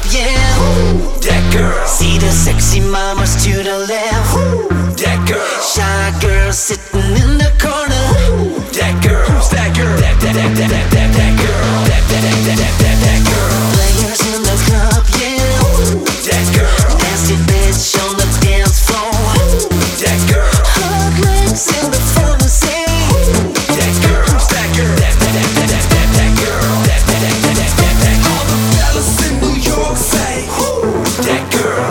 up, yeah. Ooh, that girl. See the sexy mamas to the left. Ooh, that girl. Shy girl sitting in the corner. Ooh, that girl. Who's that girl? That that that that that that, that girl. girl.